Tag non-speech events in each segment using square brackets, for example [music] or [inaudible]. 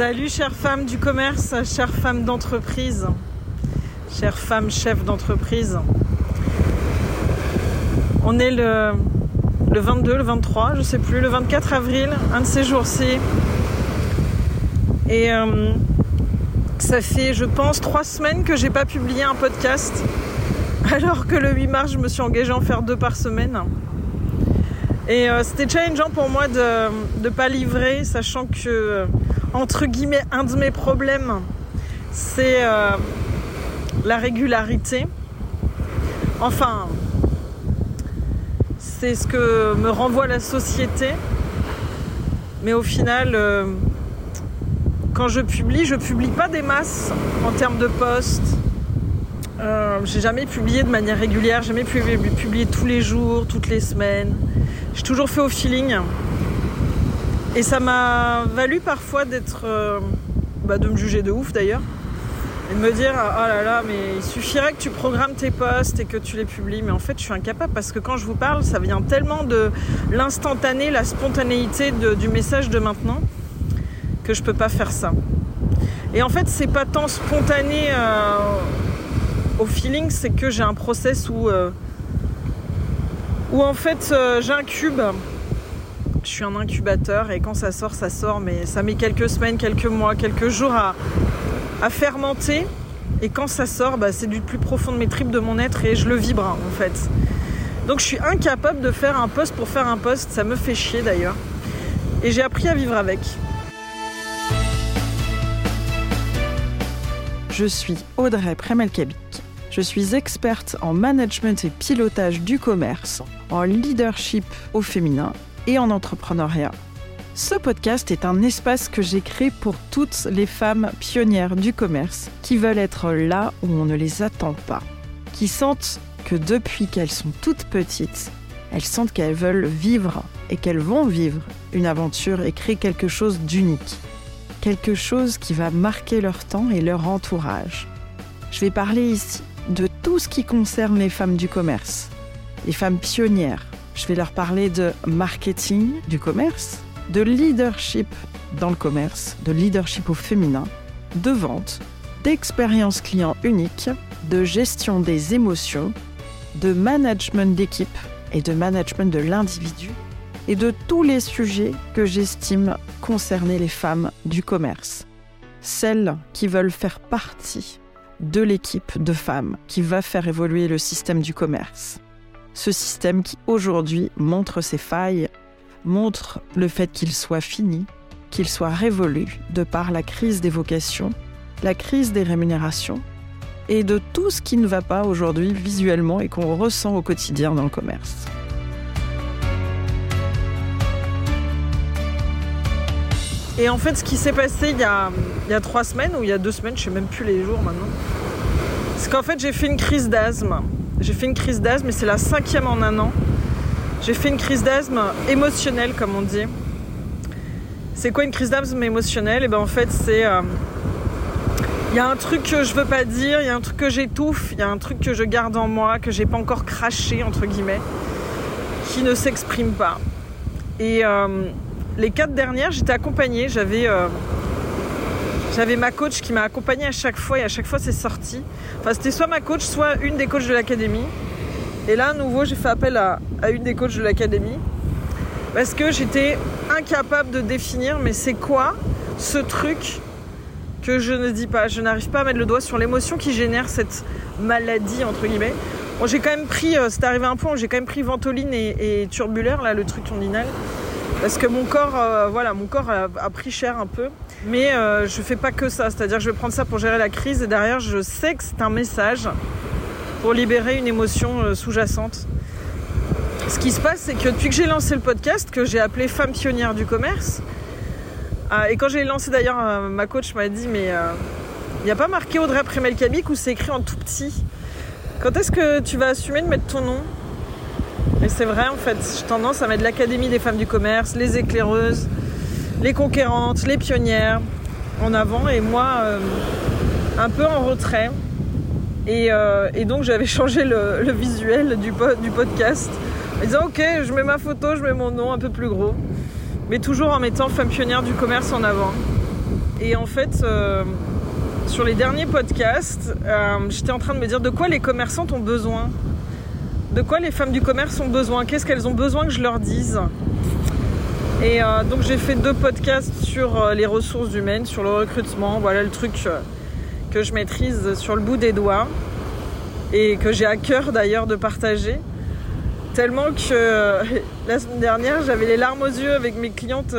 Salut chères femmes du commerce, chères femmes d'entreprise, chères femmes chefs d'entreprise. On est le, le 22, le 23, je sais plus, le 24 avril, un de ces jours-ci. Et euh, ça fait, je pense, trois semaines que j'ai pas publié un podcast, [laughs] alors que le 8 mars, je me suis engagée à en faire deux par semaine. Et euh, c'était challengeant pour moi de ne pas livrer, sachant que, entre guillemets, un de mes problèmes, c'est euh, la régularité. Enfin, c'est ce que me renvoie la société. Mais au final, euh, quand je publie, je publie pas des masses en termes de posts. Euh, j'ai jamais publié de manière régulière, jamais publié, publié tous les jours, toutes les semaines. J'ai toujours fait au feeling. Et ça m'a valu parfois d'être. euh, bah, de me juger de ouf d'ailleurs. Et de me dire, oh là là, mais il suffirait que tu programmes tes posts et que tu les publies. Mais en fait, je suis incapable parce que quand je vous parle, ça vient tellement de l'instantané, la spontanéité du message de maintenant que je peux pas faire ça. Et en fait, c'est pas tant spontané euh, au feeling, c'est que j'ai un process où, euh, où en fait, j'incube. Je suis un incubateur et quand ça sort, ça sort, mais ça met quelques semaines, quelques mois, quelques jours à, à fermenter. Et quand ça sort, bah, c'est du plus profond de mes tripes de mon être et je le vibre hein, en fait. Donc je suis incapable de faire un post pour faire un post, ça me fait chier d'ailleurs. Et j'ai appris à vivre avec. Je suis Audrey Premelkabik. Je suis experte en management et pilotage du commerce, en leadership au féminin et en entrepreneuriat. Ce podcast est un espace que j'ai créé pour toutes les femmes pionnières du commerce qui veulent être là où on ne les attend pas, qui sentent que depuis qu'elles sont toutes petites, elles sentent qu'elles veulent vivre et qu'elles vont vivre une aventure et créer quelque chose d'unique quelque chose qui va marquer leur temps et leur entourage. Je vais parler ici de tout ce qui concerne les femmes du commerce, les femmes pionnières. Je vais leur parler de marketing du commerce, de leadership dans le commerce, de leadership au féminin, de vente, d'expérience client unique, de gestion des émotions, de management d'équipe et de management de l'individu et de tous les sujets que j'estime concerner les femmes du commerce. Celles qui veulent faire partie de l'équipe de femmes qui va faire évoluer le système du commerce. Ce système qui aujourd'hui montre ses failles, montre le fait qu'il soit fini, qu'il soit révolu de par la crise des vocations, la crise des rémunérations et de tout ce qui ne va pas aujourd'hui visuellement et qu'on ressent au quotidien dans le commerce. Et en fait, ce qui s'est passé il y, a, il y a trois semaines ou il y a deux semaines, je sais même plus les jours maintenant, c'est qu'en fait j'ai fait une crise d'asthme. J'ai fait une crise d'asthme et c'est la cinquième en un an. J'ai fait une crise d'asthme émotionnelle, comme on dit. C'est quoi une crise d'asthme émotionnelle? Et ben en fait, c'est euh, il y a un truc que je veux pas dire, il y a un truc que j'étouffe, il y a un truc que je garde en moi, que j'ai pas encore craché entre guillemets, qui ne s'exprime pas. Et euh, les quatre dernières, j'étais accompagnée. J'avais, euh, j'avais ma coach qui m'a accompagnée à chaque fois et à chaque fois c'est sorti. Enfin, c'était soit ma coach, soit une des coachs de l'académie. Et là, à nouveau, j'ai fait appel à, à une des coachs de l'académie parce que j'étais incapable de définir, mais c'est quoi ce truc que je ne dis pas? Je n'arrive pas à mettre le doigt sur l'émotion qui génère cette maladie entre guillemets. Bon, j'ai quand même pris, euh, c'est arrivé à un point où j'ai quand même pris Ventoline et, Turbulaire, là, le truc londinal parce que mon corps, euh, voilà, mon corps a, pris cher un peu. Mais euh, je fais pas que ça, c'est-à-dire que je vais prendre ça pour gérer la crise et derrière, je sais que c'est un message pour libérer une émotion euh, sous-jacente. Ce qui se passe, c'est que depuis que j'ai lancé le podcast, que j'ai appelé Femme pionnière du commerce, euh, et quand j'ai lancé d'ailleurs, euh, ma coach m'a dit, mais il n'y a pas marqué Audrey Premelkabik ou c'est écrit en tout petit? Quand est-ce que tu vas assumer de mettre ton nom? Et c'est vrai, en fait, j'ai tendance à mettre l'Académie des femmes du commerce, les éclaireuses, les conquérantes, les pionnières en avant et moi euh, un peu en retrait. Et, euh, donc j'avais [laughs] changé le, visuel du, po du, podcast en disant ok, je mets ma photo, je mets mon nom un peu plus gros, mais toujours en mettant femme pionnière du commerce en avant. Et en fait, euh, sur les derniers podcasts, j'étais en train de me dire de quoi les commerçantes ont besoin? De quoi les femmes du commerce ont besoin? Qu'est-ce qu'elles ont besoin que je leur dise? Et euh, donc j'ai fait deux podcasts sur les ressources humaines, sur le recrutement. Voilà le truc que je maîtrise sur le bout des doigts et que j'ai à cœur d'ailleurs de partager. Tellement que [laughs] la semaine dernière, j'avais les larmes aux yeux avec mes clientes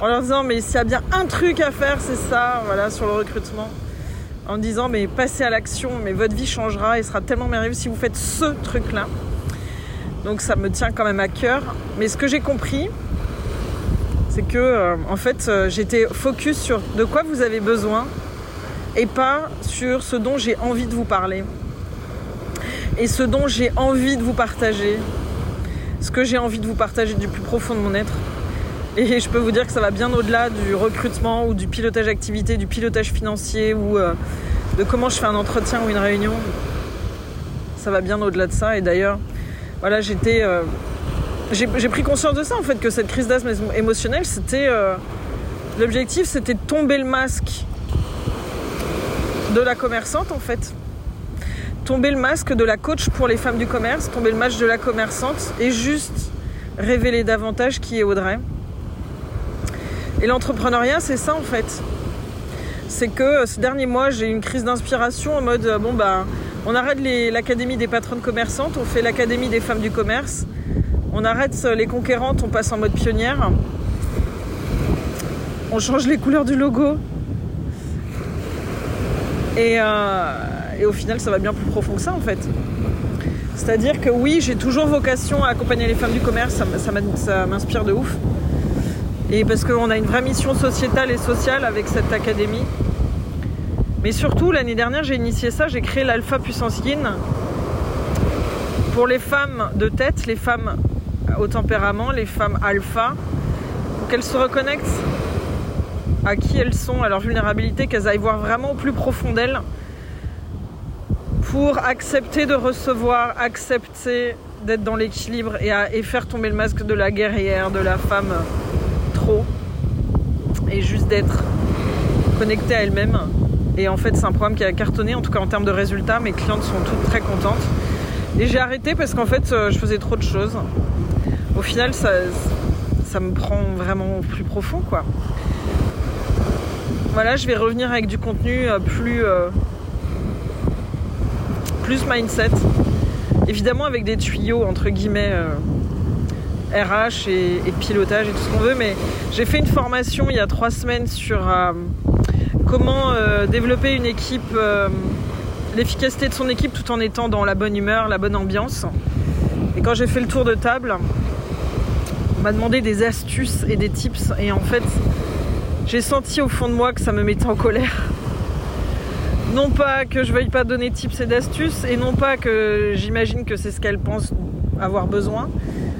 en leur disant mais s'il y a bien un truc à faire, c'est ça, voilà, sur le recrutement. En disant mais passez à l'action, mais votre vie changera et sera tellement merveilleuse si vous faites ce truc-là. Donc ça me tient quand même à cœur. Mais ce que j'ai compris, c'est que euh, en fait euh, j'étais focus sur de quoi vous avez besoin et pas sur ce dont j'ai envie de vous parler. Et ce dont j'ai envie de vous partager. Ce que j'ai envie de vous partager du plus profond de mon être. Et je peux vous dire que ça va bien au-delà du recrutement ou du pilotage activité, du pilotage financier ou euh, de comment je fais un entretien ou une réunion. Ça va bien au-delà de ça. Et d'ailleurs, voilà, j'étais. J'ai pris conscience de ça en fait, que cette crise d'asthme émotionnelle, c'était. Euh, l'objectif, c'était de tomber le masque de la commerçante en fait. Tomber le masque de la coach pour les femmes du commerce, tomber le masque de la commerçante et juste révéler davantage qui est Audrey. Et l'entrepreneuriat, c'est ça en fait. C'est que euh, ces derniers mois, j'ai eu une crise d'inspiration en mode euh, bon bah on arrête l'académie des patronnes commerçantes, on fait l'académie des femmes du commerce, on arrête euh, les conquérantes, on passe en mode pionnière, on change les couleurs du logo. Et, au final, ça va bien plus profond que ça en fait. C'est-à-dire que oui, j'ai toujours vocation à accompagner les femmes du commerce, ça m'inspire de ouf. Et parce qu'on a une vraie mission sociétale et sociale avec cette académie. Mais surtout, l'année dernière, j'ai initié ça, j'ai créé l'Alpha Puissance pour les femmes de tête, les femmes au tempérament, les femmes alpha, pour qu'elles se reconnectent à qui elles sont, à leur vulnérabilité, qu'elles aillent voir vraiment au plus profond d'elles pour accepter de recevoir, accepter d'être dans l'équilibre et, et faire tomber le masque de la guerrière, de la femme et juste d'être connectée à elle-même. Et en fait, c'est un programme qui a cartonné, en tout cas en termes de résultats. Mes clientes sont toutes très contentes. Et j'ai arrêté parce qu'en fait, euh, je faisais trop de choses. Au final, ça, ça me prend vraiment plus profond, quoi. Voilà, je vais revenir avec du contenu euh, plus, euh, plus mindset. Évidemment, avec des tuyaux, entre guillemets, RH et, pilotage et tout ce qu'on veut, mais j'ai fait une formation il y a trois semaines sur euh, comment euh, développer une équipe, euh, l'efficacité de son équipe tout en étant dans la bonne humeur, la bonne ambiance. Et quand j'ai fait le tour de table, m'a demandé des astuces et des tips, et en fait, j'ai senti au fond de moi que ça me mettait en colère. Non pas que je veuille pas donner tips et d'astuces, et non pas que j'imagine que c'est ce qu'elle pense avoir besoin,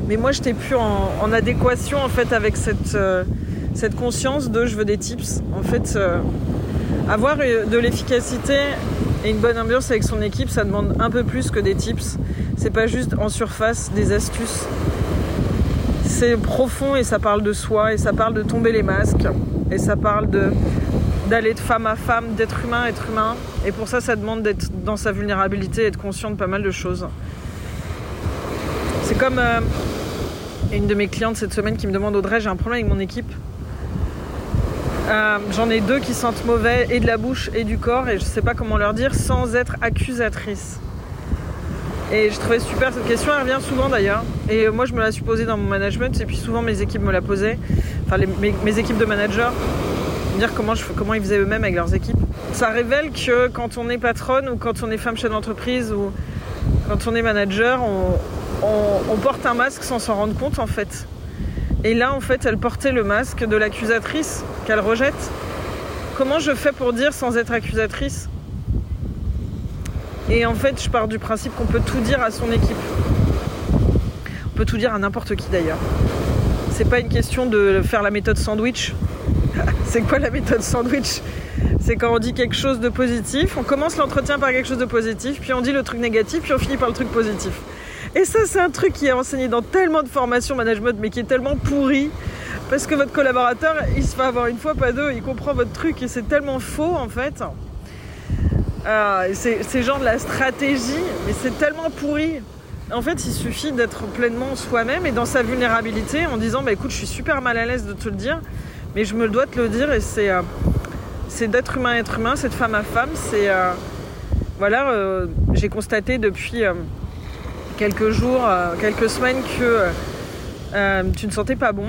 mais moi, j'étais plus en, adéquation en fait avec cette, euh, conscience de je veux des tips. En fait, euh, avoir de l'efficacité et une bonne ambiance avec son équipe, ça demande un peu plus que des tips. C'est pas juste en surface des astuces. C'est profond et ça parle de soi et ça parle de tomber les masques et ça parle de d'aller de femme à femme, d'être humain à être humain. Et pour ça, ça demande d'être dans sa vulnérabilité et être conscient de pas mal de choses. C'est comme euh, une de mes clientes cette semaine qui me demande Audrey, j'ai un problème avec mon équipe. Euh, j'en ai deux qui sentent mauvais et de la bouche et du corps et je sais pas comment leur dire sans être accusatrice. Et je trouvais super cette question, elle revient souvent d'ailleurs. Et moi je me la suis posée dans mon management et puis souvent mes équipes me la posaient, enfin mes, équipes de managers, me dire comment, ils faisaient eux-mêmes avec leurs équipes. Ça révèle que quand on est patronne ou quand on est femme chef d'entreprise ou quand on est manager, on, porte un masque sans s'en rendre compte en fait. Et là en fait elle portait le masque de l'accusatrice qu'elle rejette. Comment je fais pour dire sans être accusatrice Et en fait je pars du principe qu'on peut tout dire à son équipe. On peut tout dire à n'importe qui d'ailleurs. C'est pas une question de faire la méthode sandwich. [laughs] C'est quoi la méthode sandwich? C'est quand on dit quelque chose de positif, on commence l'entretien par quelque chose de positif, puis on dit le truc négatif, puis on finit par le truc positif. Et ça, c'est un truc qui est enseigné dans tellement de formations management, mais qui est tellement pourri. parce que votre collaborateur, il se fait avoir une fois, pas deux, il comprend votre truc et c'est tellement faux en fait. Euh, c'est genre de la stratégie, mais c'est tellement pourri. En fait, il suffit d'être pleinement soi-même et dans sa vulnérabilité en disant bah écoute, je suis super mal à l'aise de te le dire, mais je me dois te le dire et c'est euh, d'être humain à être humain, c'est de femme à femme, c'est euh, voilà, euh, j'ai constaté depuis quelques jours, quelques semaines que tu ne sentais pas bon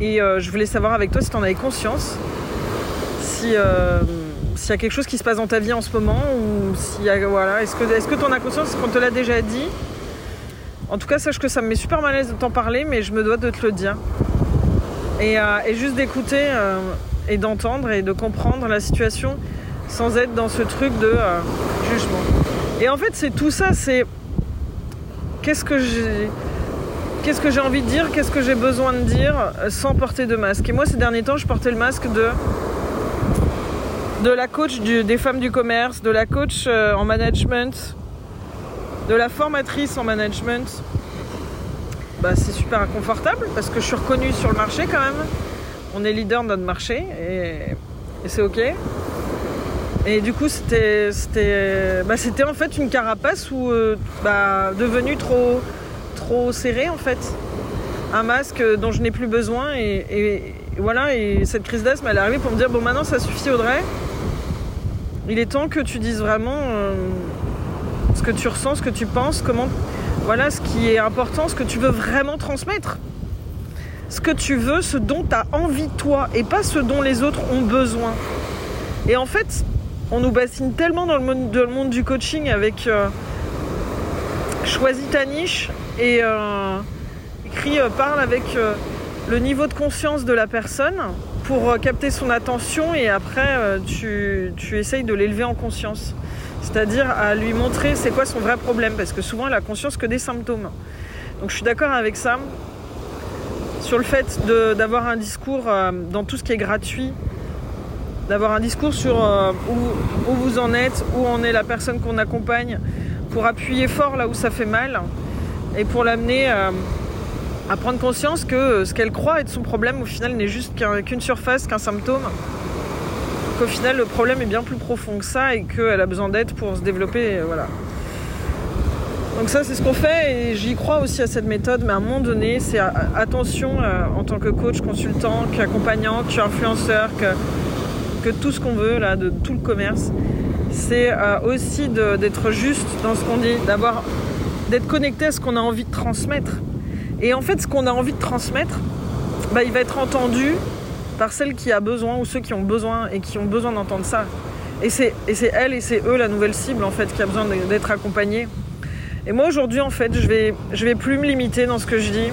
et je voulais savoir avec toi si tu en avais conscience, si s'il y a quelque chose qui se passe dans ta vie en ce moment ou s'il y a voilà, est-ce que est-ce que as conscience qu'on te l'a déjà dit? En tout cas, sache que ça me met super mal à l'aise de t'en parler, mais je me dois de te le dire. Et, euh, juste d'écouter euh, et d'entendre et de comprendre la situation sans être dans ce truc de euh, jugement. Et en fait, c'est tout ça, c'est qu'est-ce que j'ai qu'est-ce que j'ai envie de dire, qu'est-ce que j'ai besoin de dire sans porter de masque. Et moi, ces derniers temps, je portais le masque de de la coach des femmes du commerce, de la coach en management, de la formatrice en management, bah, c'est super inconfortable parce que je suis reconnue sur le marché quand même. On est leader de notre marché et, c'est ok. Et du coup, c'était, bah, en fait une carapace euh, bah, devenue trop, trop serrée en fait. Un masque dont je n'ai plus besoin et, voilà. Et cette crise d'asthme, elle est arrivée pour me dire bon, maintenant ça suffit, Audrey. Il est temps que tu dises vraiment. Euh, ce que tu ressens, ce que tu penses, comment, voilà ce qui est important, ce que tu veux vraiment transmettre. Ce que tu veux, ce dont tu as envie toi et pas ce dont les autres ont besoin. Et en fait, on nous bassine tellement dans le monde, du coaching avec euh, choisis ta niche et euh, écrit euh, parle avec le niveau de conscience de la personne pour capter son attention et après tu, tu essayes de l'élever en conscience c'est-à-dire à lui montrer c'est quoi son vrai problème, parce que souvent elle a conscience que des symptômes. Donc je suis d'accord avec ça, sur le fait d'avoir un discours euh, dans tout ce qui est gratuit, d'avoir un discours sur euh, où, vous en êtes, où en est la personne qu'on accompagne, pour appuyer fort là où ça fait mal, et pour l'amener euh, à prendre conscience que ce qu'elle croit être son problème, au final, n'est juste qu'une surface, qu'un symptôme qu'au final le problème est bien plus profond que ça et qu'elle a besoin d'aide pour se développer. Voilà. Donc ça c'est ce qu'on fait et j'y crois aussi à cette méthode, mais à un moment donné c'est attention euh, en tant que coach, consultant, qu'accompagnant, qu'influenceur, que, que tout ce qu'on veut là, de tout le commerce, c'est euh, aussi d'être juste dans ce qu'on dit, d'avoir d'être connecté à ce qu'on a envie de transmettre. Et en fait ce qu'on a envie de transmettre, bah, il va être entendu par celle qui a besoin ou ceux qui ont besoin et qui ont besoin d'entendre ça. Et c'est, elle et c'est eux la nouvelle cible en fait qui a besoin d'être accompagnée. Et moi aujourd'hui en fait je vais, je vais plus me limiter dans ce que je dis.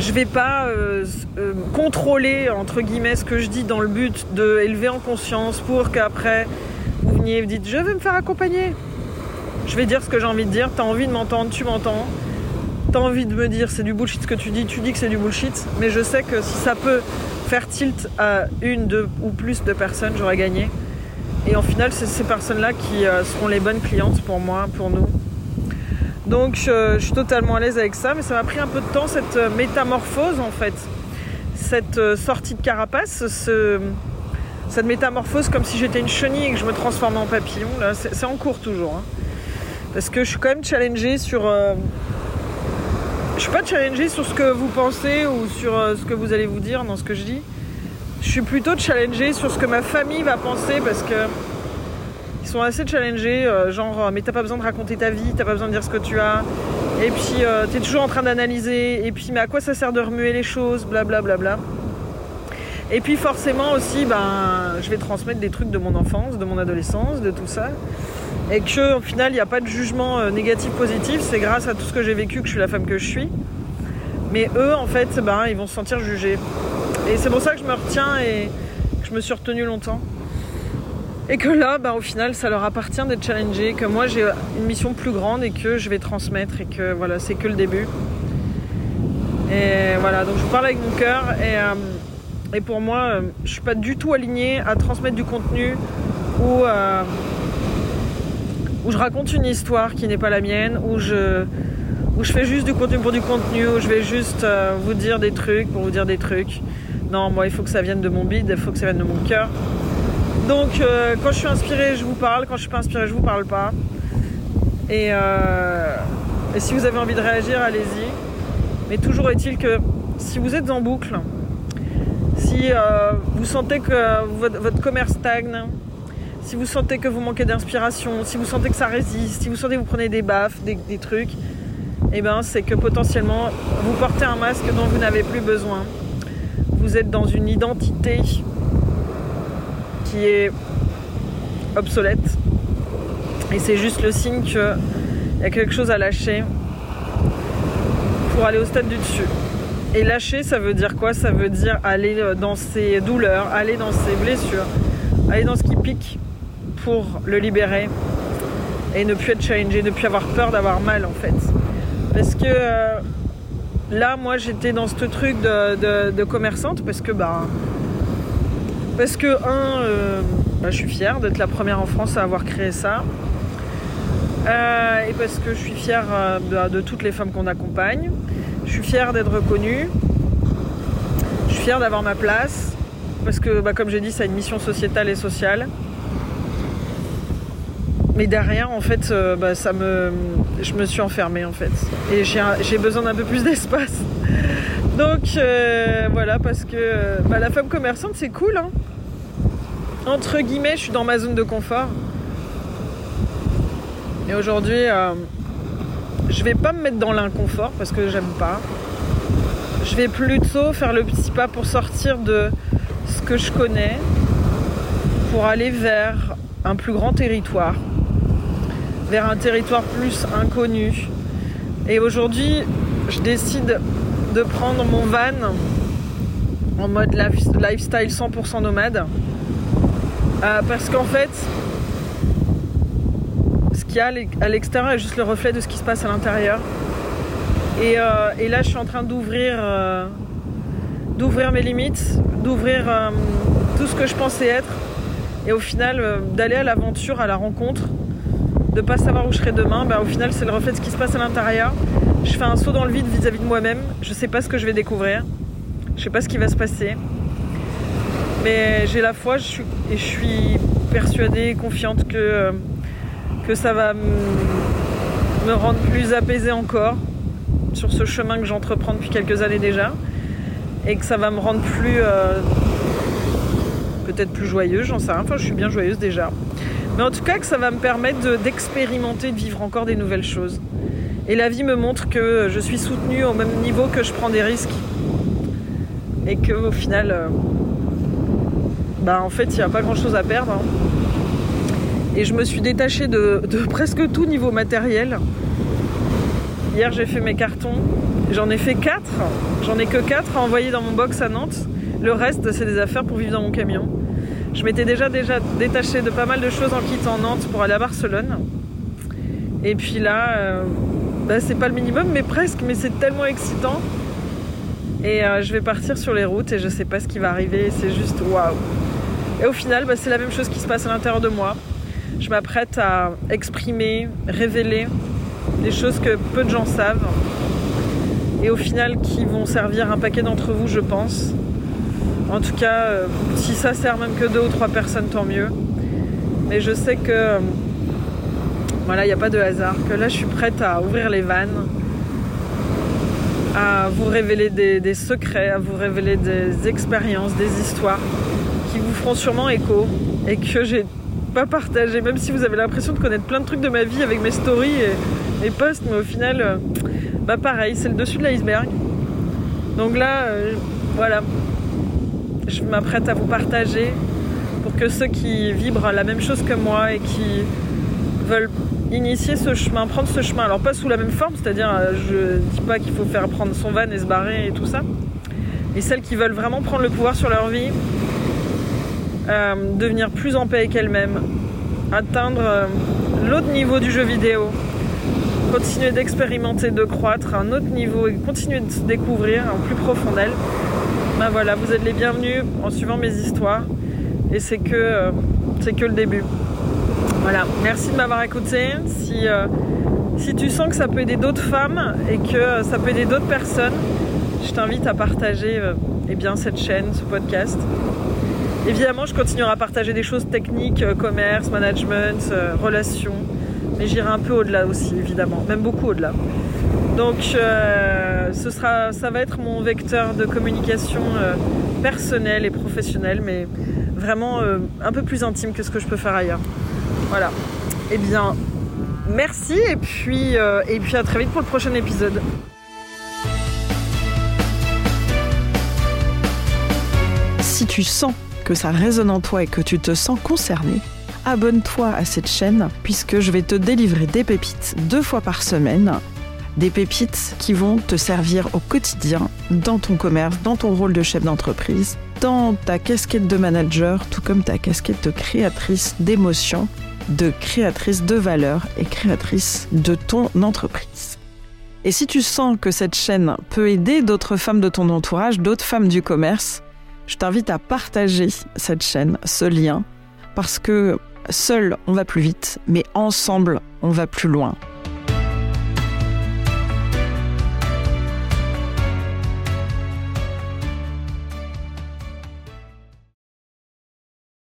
Je vais pas euh, euh, contrôler entre guillemets ce que je dis dans le but de élever en conscience pour qu'après vous veniez et vous dites je vais me faire accompagner. Je vais dire ce que j'ai envie de dire, t'as envie de m'entendre, tu m'entends t'as envie de me dire c'est du bullshit ce que tu dis, tu dis que c'est du bullshit, mais je sais que si ça peut faire tilt à une, deux ou plus de personnes, j'aurais gagné. Et en final, c'est ces personnes-là qui euh, seront les bonnes clientes pour moi, pour nous. Donc je, suis totalement à l'aise avec ça, mais ça m'a pris un peu de temps cette euh, métamorphose en fait, cette euh, sortie de carapace, cette métamorphose comme si j'étais une chenille et que je me transformais en papillon. Là, c'est en cours toujours, hein. parce que je suis quand même challengée sur je suis pas challengée sur ce que vous pensez ou sur euh, ce que vous allez vous dire dans ce que je dis. Je suis plutôt challengée sur ce que ma famille va penser parce que ils sont assez challengés, euh, genre euh, mais t'as pas besoin de raconter ta vie, t'as pas besoin de dire ce que tu as. Et puis t'es toujours en train d'analyser. Et puis mais à quoi ça sert de remuer les choses, blablabla. Bla, bla, bla. Et puis forcément aussi, ben, je vais transmettre des trucs de mon enfance, de mon adolescence, de tout ça et que au final il n'y a pas de jugement euh, négatif positif. C'est grâce à tout ce que j'ai vécu que je suis la femme que je suis. Mais eux en fait ben, ils vont se sentir jugés. Et c'est pour ça que je me retiens et que je me suis retenue longtemps. Et que là ben, au final ça leur appartient d'être challengés que moi j'ai une mission plus grande et que je vais transmettre et que voilà c'est que le début. Et voilà donc je parle avec mon cœur et, euh, et pour moi euh, je suis pas du tout alignée à transmettre du contenu ou où je raconte une histoire qui n'est pas la mienne, où je, où je fais juste du contenu pour du contenu, où je vais juste euh, vous dire des trucs pour vous dire des trucs. Non, moi, il faut que ça vienne de mon bide, il faut que ça vienne de mon cœur. Donc, euh, quand je suis inspirée, je vous parle. Quand je suis pas inspirée, je vous parle pas. Et, euh, et si vous avez envie de réagir, allez-y. Mais toujours est-il que si vous êtes en boucle, si vous sentez que votre commerce stagne, si vous sentez que vous manquez d'inspiration, si vous sentez que ça résiste, si vous sentez que vous prenez des baffes, des, trucs, eh ben, c'est que potentiellement vous portez un masque dont vous n'avez plus besoin. Vous êtes dans une identité qui est obsolète. Et c'est juste le signe qu'il y a quelque chose à lâcher pour aller au stade du dessus. Et lâcher, ça veut dire quoi? Ça veut dire aller dans ses douleurs, aller dans ses blessures, aller dans ce qui pique pour le libérer et ne plus être challengé, ne plus avoir peur d'avoir mal en fait. Parce que euh, là, moi, j'étais dans ce truc de, commerçante parce que, bah, parce que, un, euh, bah, je suis fière d'être la première en France à avoir créé ça. Euh, et parce que je suis fière de, toutes les femmes qu'on accompagne. Je suis fière d'être reconnue. Je suis fière d'avoir ma place. Parce que, bah, comme j'ai dit, ça a une mission sociétale et sociale. Mais derrière, en fait, euh, bah, ça me, je me suis enfermée en fait. Et j'ai besoin d'un peu plus [laughs] d'espace. Donc euh, voilà, parce que bah, la femme commerçante, c'est cool. Hein. Entre guillemets, je suis dans ma zone de confort. Et aujourd'hui, euh, je vais pas me mettre dans l'inconfort parce que j'aime pas. Je vais plutôt faire le petit pas pour sortir de ce que je connais, pour aller vers un plus grand territoire vers un territoire plus inconnu. Et aujourd'hui, je décide de prendre mon van en mode lifestyle 100% nomade. Euh, parce qu'en fait, ce qu'il y a à l'extérieur est juste le reflet de ce qui se passe à l'intérieur. Et, euh, là, je suis en train d'ouvrir, euh, d'ouvrir mes limites, d'ouvrir tout ce que je pensais être. Et au final, d'aller à l'aventure, à la rencontre de pas savoir où je serai demain, bah, au final c'est le reflet de ce qui se passe à l'intérieur. Je fais un saut dans le vide vis-à-vis de moi-même. Je sais pas ce que je vais découvrir. Je sais pas ce qui va se passer. Mais j'ai la foi et je suis persuadée, confiante que, euh, ça va me rendre plus apaisée encore sur ce chemin que j'entreprends depuis quelques années déjà. Et que ça va me rendre plus. Euh, peut-être plus joyeuse, j'en sais rien. Enfin, je suis bien joyeuse déjà. Mais en tout cas, que ça va me permettre d'expérimenter, de, vivre encore des nouvelles choses. Et la vie me montre que je suis soutenue au même niveau que je prends des risques. Et qu'au final, euh, bah en fait, il n'y a pas grand chose à perdre. Hein. Et je me suis détachée de, [laughs] presque tout niveau matériel. Hier, j'ai fait mes cartons. J'en ai fait 4. J'en ai que 4 à envoyer dans mon box à Nantes. Le reste, c'est des affaires pour vivre dans mon camion. Je m'étais déjà, déjà détachée de pas mal de choses en quittant Nantes pour aller à Barcelone. Et puis là, euh, bah, c'est pas le minimum, mais presque, mais c'est tellement excitant. Et euh, je vais partir sur les routes et je sais pas ce qui va arriver, c'est juste waouh. Et au final, bah, c'est la même chose qui se passe à l'intérieur de moi. Je m'apprête à exprimer, révéler des choses que peu de gens savent. Et au final, qui vont servir un paquet d'entre vous, je pense. En tout cas, euh, si ça sert même que deux ou trois personnes, tant mieux. Mais je sais que euh, voilà, il n'y a pas de hasard. Que là, je suis prête à ouvrir les vannes, à vous révéler des, secrets, à vous révéler des expériences, des histoires qui vous feront sûrement écho et que j'ai pas partagé, même si vous avez l'impression de connaître plein de trucs de ma vie avec mes stories et mes posts, mais au final, euh, bah pareil, c'est le dessus de l'iceberg. Donc là, voilà, je m'apprête à vous partager pour que ceux qui vibrent la même chose que moi et qui veulent initier ce chemin, prendre ce chemin, alors pas sous la même forme, c'est-à-dire euh, je dis pas qu'il faut faire prendre son van et se barrer et tout ça, et celles qui veulent vraiment prendre le pouvoir sur leur vie, euh, devenir plus en paix avec elles-mêmes, atteindre euh, l'autre niveau du jeu vidéo, continuer d'expérimenter, de croître à un autre niveau et continuer de se découvrir en plus profond d'elles, voilà, vous êtes les bienvenus en suivant mes histoires. Et c'est que, euh, c'est que le début. Voilà, merci de m'avoir écouté. Si, euh, Si tu sens que ça peut aider d'autres femmes et que ça peut aider d'autres personnes, je t'invite à partager euh, eh bien, cette chaîne, ce podcast. Évidemment, je continuerai à partager des choses techniques, euh, commerce, management, euh, relations, mais j'irai un peu au-delà aussi, évidemment, même beaucoup au-delà. Donc, ça va être mon vecteur de communication personnelle et professionnelle, mais vraiment un peu plus intime que ce que je peux faire ailleurs. Voilà. Eh bien, merci et puis, et puis à très vite pour le prochain épisode. si tu sens que ça résonne en toi et que tu te sens concerné, abonne-toi à cette chaîne puisque je vais te délivrer des pépites deux fois par semaine. Des pépites qui vont te servir au quotidien dans ton commerce, dans ton rôle de chef d'entreprise, dans ta casquette de manager, tout comme ta casquette de créatrice d'émotions, de créatrice de valeur et créatrice de ton entreprise. Et si tu sens que cette chaîne peut aider d'autres femmes de ton entourage, d'autres femmes du commerce, je t'invite à partager cette chaîne, ce lien, parce que seul on va plus vite, mais ensemble on va plus loin.